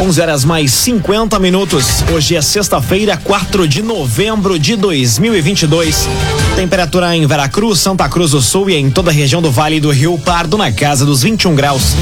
11 horas mais 50 minutos. Hoje é sexta-feira, 4 de novembro de 2022. Temperatura em Veracruz, Santa Cruz do Sul e em toda a região do Vale do Rio Pardo na casa dos 21 graus.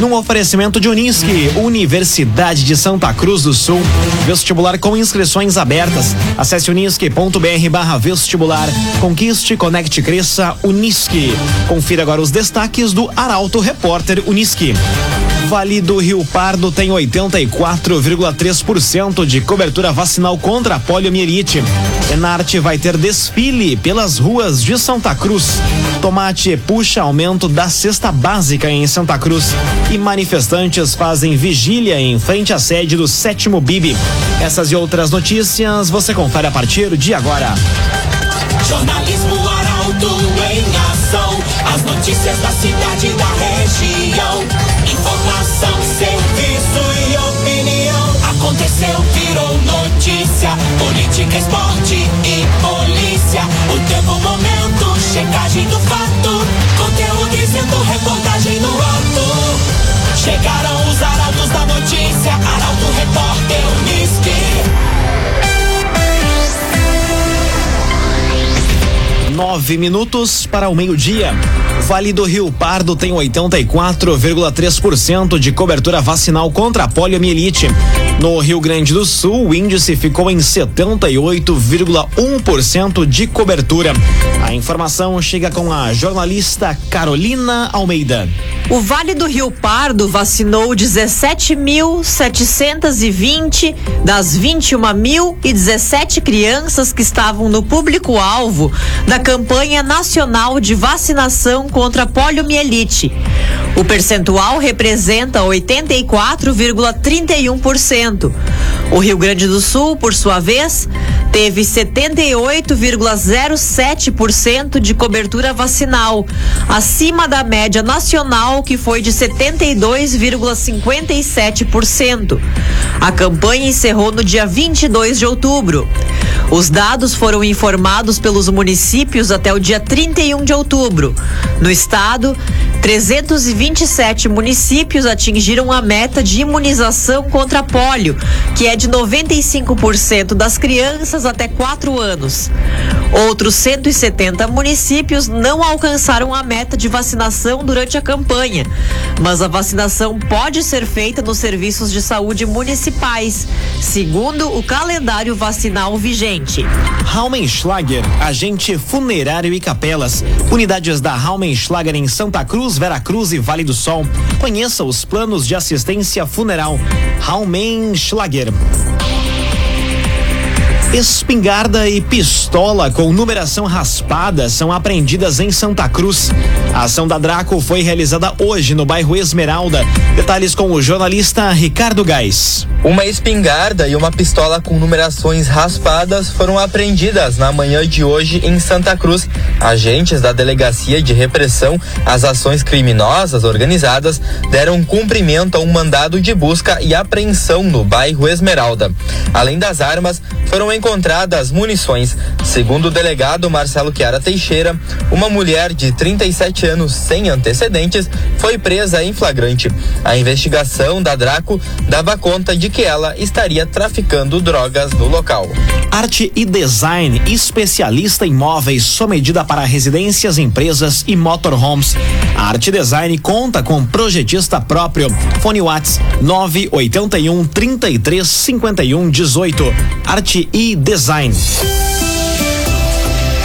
Num oferecimento de Unisque, Universidade de Santa Cruz do Sul. Vestibular com inscrições abertas. Acesse unisque.br barra vestibular. Conquiste, conecte, cresça, Unisque. Confira agora os destaques do Arauto Repórter Unisque. Vale do Rio Pardo tem 84,3% de cobertura vacinal contra a poliomielite. Enarte vai ter desfile pelas ruas de Santa Cruz. Tomate puxa aumento da cesta básica em Santa Cruz. E manifestantes fazem vigília em frente à sede do sétimo BIB. Essas e outras notícias você confere a partir de agora. Jornalismo Arauto em ação. As notícias da cidade e da região. Informação, serviço e opinião. Aconteceu, virou notícia. Política, esporte e polícia. O tempo, momento, checagem do fato. Conteúdo dizendo, reportagem no ato. Chegaram Nove minutos para o meio-dia. Vale do Rio Pardo tem 84,3% de cobertura vacinal contra a poliomielite. No Rio Grande do Sul, o índice ficou em 78,1% de cobertura. A informação chega com a jornalista Carolina Almeida. O Vale do Rio Pardo vacinou 17.720 das 21.017 crianças que estavam no público-alvo da campanha nacional de vacinação contra a poliomielite. O percentual representa 84,31%. O Rio Grande do Sul, por sua vez, teve 78,07% de cobertura vacinal, acima da média nacional, que foi de 72,57%. A campanha encerrou no dia 22 de outubro. Os dados foram informados pelos municípios até o dia 31 de outubro. No estado, 327 municípios atingiram a meta de imunização contra pólio, que é de 95% das crianças até 4 anos. Outros 170 municípios não alcançaram a meta de vacinação durante a campanha, mas a vacinação pode ser feita nos serviços de saúde municipais, segundo o calendário vacinal vigente. Raumenschlager, agente funerário e capelas. Unidades da Raumenschlager em Santa Cruz, Veracruz e Vale do Sol. Conheça os planos de assistência funeral. Raumenschlager. Espingarda e pistola com numeração raspada são apreendidas em Santa Cruz. A ação da Draco foi realizada hoje no bairro Esmeralda. Detalhes com o jornalista Ricardo Gás. Uma espingarda e uma pistola com numerações raspadas foram apreendidas na manhã de hoje em Santa Cruz. Agentes da Delegacia de Repressão às Ações Criminosas Organizadas deram cumprimento a um mandado de busca e apreensão no bairro Esmeralda. Além das armas, foram encontradas munições. Segundo o delegado Marcelo Chiara Teixeira, uma mulher de 37 anos sem antecedentes foi presa em flagrante. A investigação da Draco dava conta de que ela estaria traficando drogas no local. Arte e design, especialista em móveis, sob medida para residências, empresas e motorhomes. A Arte Design conta com projetista próprio. Fone Whats 981 33 51 18. Arte e Design.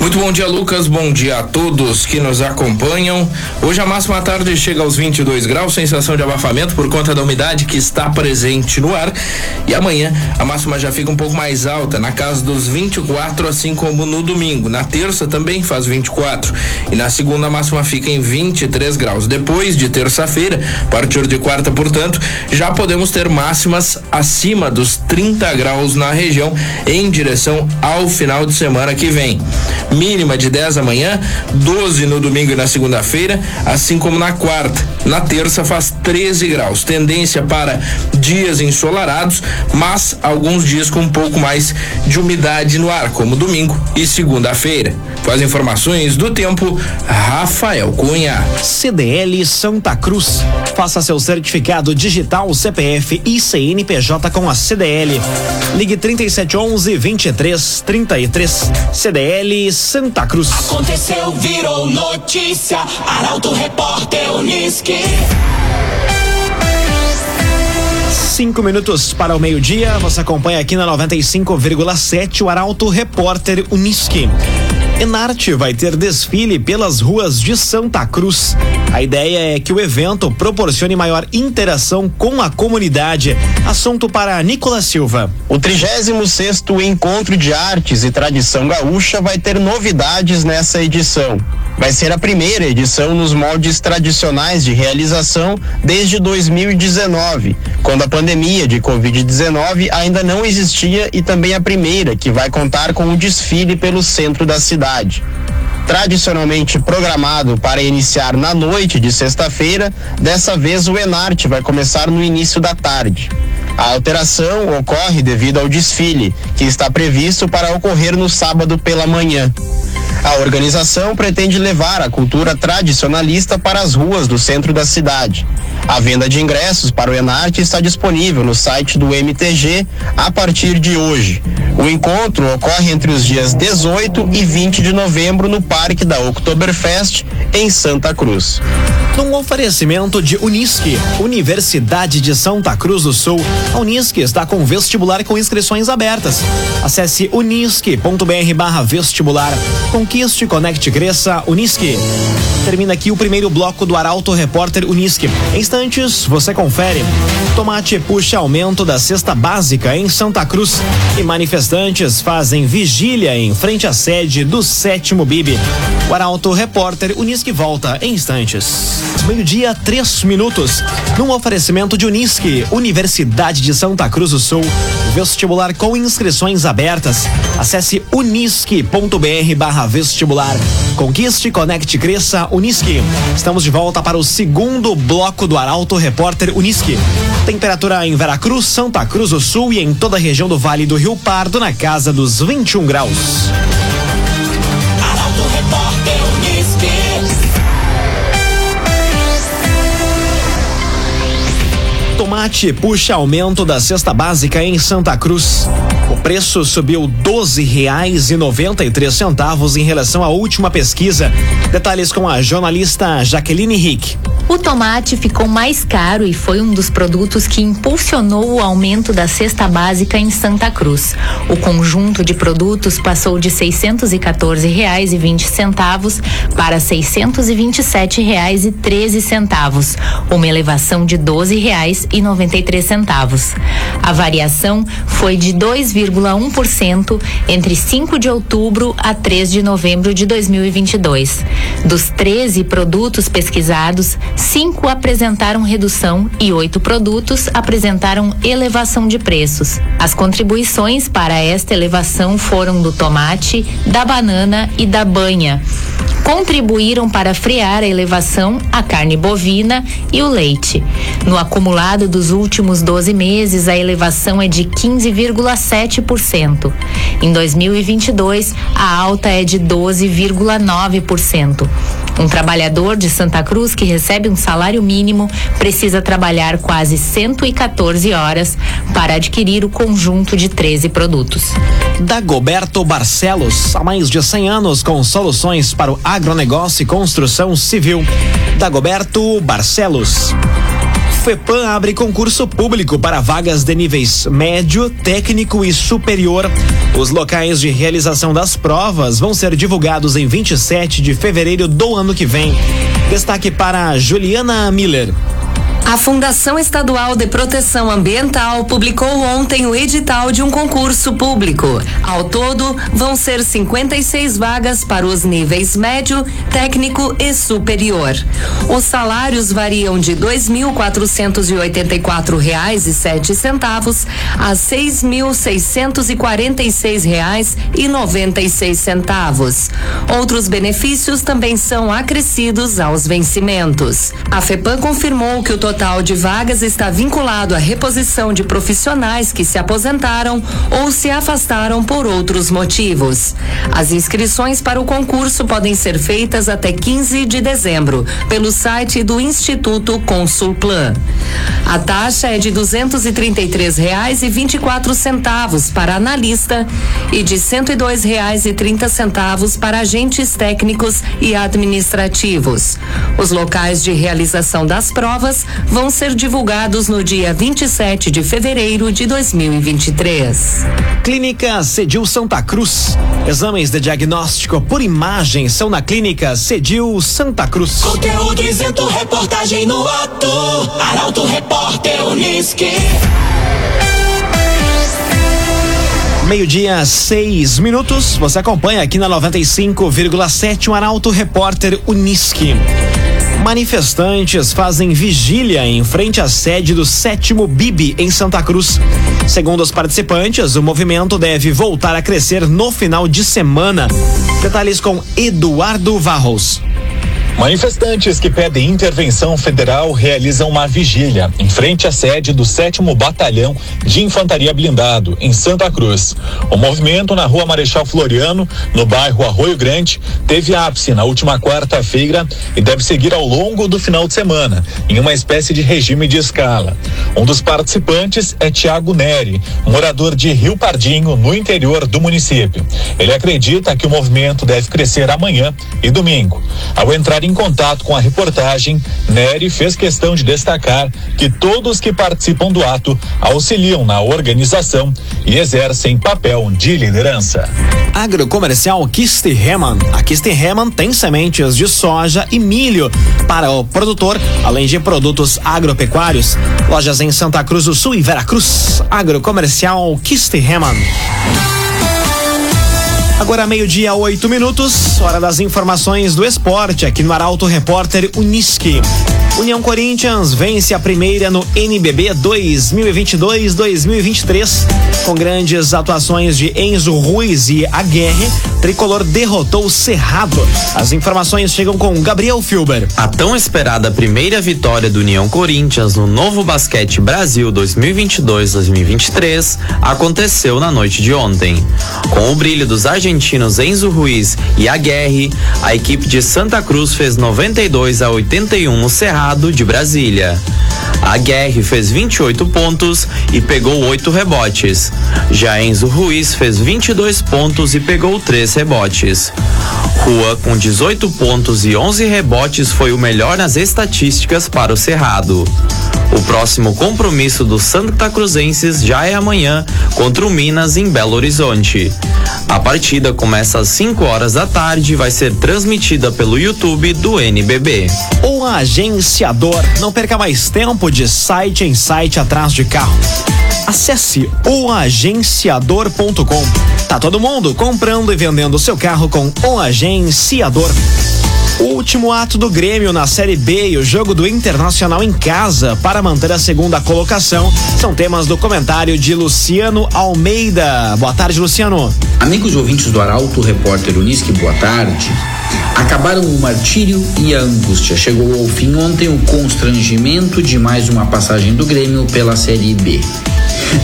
Muito bom dia, Lucas. Bom dia a todos que nos acompanham. Hoje a máxima tarde chega aos 22 graus, sensação de abafamento por conta da umidade que está presente no ar. E amanhã a máxima já fica um pouco mais alta, na casa dos 24, assim como no domingo. Na terça também faz 24. E na segunda a máxima fica em 23 graus. Depois de terça-feira, a partir de quarta, portanto, já podemos ter máximas acima dos 30 graus na região em direção ao final de semana que vem mínima de 10 amanhã, 12 no domingo e na segunda-feira, assim como na quarta. Na terça faz 13 graus. Tendência para dias ensolarados, mas alguns dias com um pouco mais de umidade no ar, como domingo e segunda-feira. Com as informações do tempo, Rafael Cunha. CDL Santa Cruz. Faça seu certificado digital CPF e CNPJ com a CDL. Ligue 3711 2333. CDL Santa Cruz. Aconteceu, virou notícia. Arauto Repórter Uniski. Cinco minutos para o meio-dia. Você acompanha aqui na 95,7 o Arauto Repórter Uniski. Enarte vai ter desfile pelas ruas de Santa Cruz. A ideia é que o evento proporcione maior interação com a comunidade. Assunto para Nicolas Silva. O 36 Encontro de Artes e Tradição Gaúcha vai ter novidades nessa edição. Vai ser a primeira edição nos moldes tradicionais de realização desde 2019, quando a pandemia de Covid-19 ainda não existia e também a primeira que vai contar com o desfile pelo centro da cidade. Tradicionalmente programado para iniciar na noite de sexta-feira, dessa vez o Enarte vai começar no início da tarde. A alteração ocorre devido ao desfile, que está previsto para ocorrer no sábado pela manhã. A organização pretende levar a cultura tradicionalista para as ruas do centro da cidade. A venda de ingressos para o Enarte está disponível no site do MTG a partir de hoje. O encontro ocorre entre os dias 18 e 20 de novembro no Parque da Oktoberfest, em Santa Cruz. Num oferecimento de Unisque, Universidade de Santa Cruz do Sul, a Unisque está com vestibular com inscrições abertas. Acesse unisque.br barra vestibular. Conquiste, conecte, cresça, Unisque. Termina aqui o primeiro bloco do Arauto Repórter Unisque. Em instantes, você confere. Tomate puxa aumento da cesta básica em Santa Cruz e manifestantes fazem vigília em frente à sede do sétimo BIB. O Arauto Repórter Unisque volta em instantes. Meio-dia, três minutos. Num oferecimento de Unisque, Universidade de Santa Cruz do Sul. Vestibular com inscrições abertas. Acesse unisque.br barra vestibular. Conquiste, conecte, cresça, Unisque. Estamos de volta para o segundo bloco do Arauto Repórter Unisque. Temperatura em Veracruz, Santa Cruz do Sul e em toda a região do Vale do Rio Pardo na casa dos 21 graus. Tomate puxa aumento da cesta básica em Santa Cruz. Preço subiu três centavos em relação à última pesquisa. Detalhes com a jornalista Jaqueline Rick. O tomate ficou mais caro e foi um dos produtos que impulsionou o aumento da cesta básica em Santa Cruz. O conjunto de produtos passou de R$ 614,20 para R$ 627,13, uma elevação de R$ 12,93. A variação foi de 2,1% entre 5 de outubro a 3 de novembro de 2022. Dos 13 produtos pesquisados, cinco apresentaram redução e oito produtos apresentaram elevação de preços. As contribuições para esta elevação foram do tomate, da banana e da banha. Contribuíram para frear a elevação a carne bovina e o leite. No acumulado dos últimos 12 meses, a elevação é de 15,7%. Em 2022, a alta é de 12,9%. Um trabalhador de Santa Cruz que recebe um salário mínimo precisa trabalhar quase 114 horas para adquirir o conjunto de 13 produtos. Dagoberto Barcelos, há mais de 100 anos com soluções para o agronegócio e construção civil. Dagoberto Barcelos. FEPAM abre concurso público para vagas de níveis médio, técnico e superior. Os locais de realização das provas vão ser divulgados em 27 de fevereiro do ano que vem. Destaque para Juliana Miller. A Fundação Estadual de Proteção Ambiental publicou ontem o edital de um concurso público. Ao todo, vão ser 56 vagas para os níveis médio, técnico e superior. Os salários variam de 2.484 reais e sete centavos a 6.646 reais e 96 centavos. Outros benefícios também são acrescidos aos vencimentos. A FEPAM confirmou que o total total de vagas está vinculado à reposição de profissionais que se aposentaram ou se afastaram por outros motivos. As inscrições para o concurso podem ser feitas até 15 de dezembro pelo site do Instituto Consulplan. A taxa é de R$ 233,24 para analista e de R$ 102,30 para agentes técnicos e administrativos. Os locais de realização das provas vão ser divulgados no dia 27 de fevereiro de 2023. Clínica Cedil Santa Cruz. Exames de diagnóstico por imagem são na Clínica Cedil Santa Cruz. Conteúdo isento, reportagem no ato. Arauto Repórter Uniski. Meio-dia, seis minutos. Você acompanha aqui na 95,7 o Arauto Repórter Uniski. Manifestantes fazem vigília em frente à sede do sétimo BIB em Santa Cruz. Segundo os participantes, o movimento deve voltar a crescer no final de semana. Detalhes com Eduardo Varros. Manifestantes que pedem intervenção federal realizam uma vigília em frente à sede do 7 Batalhão de Infantaria Blindado, em Santa Cruz. O movimento na rua Marechal Floriano, no bairro Arroio Grande, teve ápice na última quarta-feira e deve seguir ao longo do final de semana, em uma espécie de regime de escala. Um dos participantes é Tiago Neri, morador de Rio Pardinho, no interior do município. Ele acredita que o movimento deve crescer amanhã e domingo. Ao entrar em contato com a reportagem, Nery fez questão de destacar que todos que participam do ato auxiliam na organização e exercem papel de liderança. Agrocomercial Kiste Heman. A Kiste Heman tem sementes de soja e milho para o produtor, além de produtos agropecuários. Lojas em Santa Cruz do Sul e Veracruz. Agrocomercial Kiste Heman. Agora meio-dia, oito minutos, hora das informações do esporte aqui no Arauto Repórter Uniski. União Corinthians vence a primeira no NBB 2022-2023 com grandes atuações de Enzo Ruiz e Aguerre. Tricolor derrotou o Cerrado. As informações chegam com Gabriel Filber. A tão esperada primeira vitória do União Corinthians no Novo Basquete Brasil 2022-2023 aconteceu na noite de ontem. Com o brilho dos argentinos Enzo Ruiz e Aguerre, a equipe de Santa Cruz fez 92 a 81 no Cerrado de Brasília. A Guerre fez 28 pontos e pegou 8 rebotes. Já Enzo Ruiz fez 22 pontos e pegou 3 rebotes. Rua, com 18 pontos e 11 rebotes, foi o melhor nas estatísticas para o Cerrado. O próximo compromisso dos Santa Cruzenses já é amanhã contra o Minas em Belo Horizonte. A partida começa às 5 horas da tarde e vai ser transmitida pelo YouTube do NBB. O agenciador. Não perca mais tempo de site em site atrás de carro. Acesse oagenciador.com. Tá todo mundo comprando e vendendo seu carro com o agenciador. O último ato do Grêmio na Série B e o jogo do Internacional em casa para manter a segunda colocação são temas do comentário de Luciano Almeida. Boa tarde, Luciano. Amigos ouvintes do Arauto, repórter Unisque, boa tarde. Acabaram o martírio e a angústia. Chegou ao fim ontem o constrangimento de mais uma passagem do Grêmio pela Série B.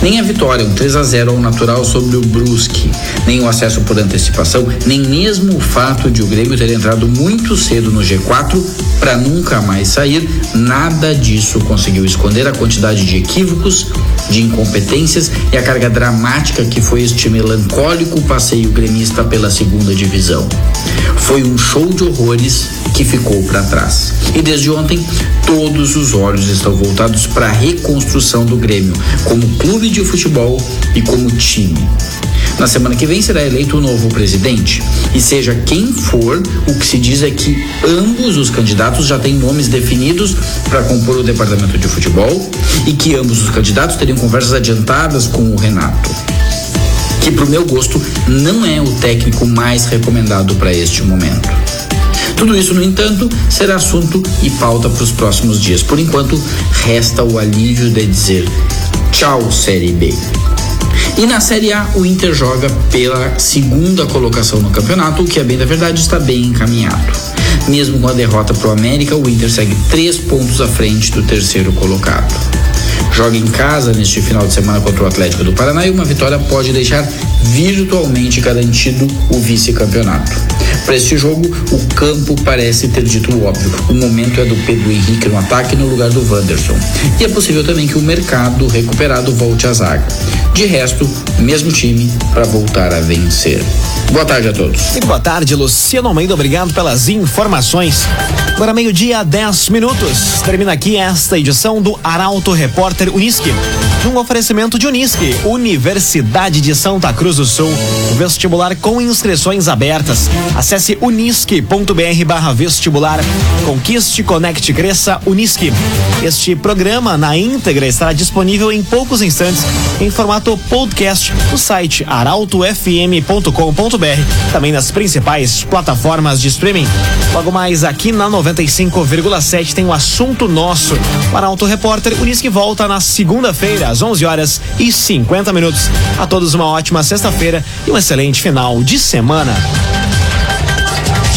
Nem a vitória, um 3 a 0 ao natural sobre o Brusque, nem o acesso por antecipação, nem mesmo o fato de o Grêmio ter entrado muito cedo no G4 para nunca mais sair, nada disso conseguiu esconder a quantidade de equívocos, de incompetências e a carga dramática que foi este melancólico passeio gremista pela segunda divisão. Foi um show de horrores que ficou para trás. E desde ontem, todos os olhos estão voltados para a reconstrução do Grêmio, como clube de futebol e como time. Na semana que vem será eleito o novo presidente. E seja quem for, o que se diz é que ambos os candidatos já têm nomes definidos para compor o departamento de futebol e que ambos os candidatos teriam conversas adiantadas com o Renato. Que, para o meu gosto, não é o técnico mais recomendado para este momento. Tudo isso, no entanto, será assunto e pauta para os próximos dias. Por enquanto, resta o alívio de dizer tchau, Série B. E na Série A, o Inter joga pela segunda colocação no campeonato, o que, a bem da verdade, está bem encaminhado. Mesmo com a derrota para o América, o Inter segue três pontos à frente do terceiro colocado. Joga em casa neste final de semana contra o Atlético do Paraná e uma vitória pode deixar virtualmente garantido o vice-campeonato. Para este jogo, o campo parece ter dito o óbvio. O momento é do Pedro Henrique no ataque no lugar do Wanderson. E é possível também que o mercado recuperado volte à zaga. De resto, mesmo time para voltar a vencer. Boa tarde a todos. Muito boa tarde, Luciano Almeida. Obrigado pelas informações. Agora, meio-dia, 10 minutos. Termina aqui esta edição do Arauto Repórter Unisque. Num oferecimento de Unisque, Universidade de Santa Cruz do Sul. Vestibular com inscrições abertas. Acesse unisque.br barra vestibular. Conquiste, conecte, cresça, Unisque. Este programa na íntegra estará disponível em poucos instantes em formato podcast no site arautofm.com.br, também nas principais plataformas de streaming. Logo mais aqui na 95,7 tem o assunto nosso. O Arauto Repórter Unisque volta na segunda-feira às 11 horas e 50 minutos. A todos uma ótima sexta-feira e um excelente final de semana.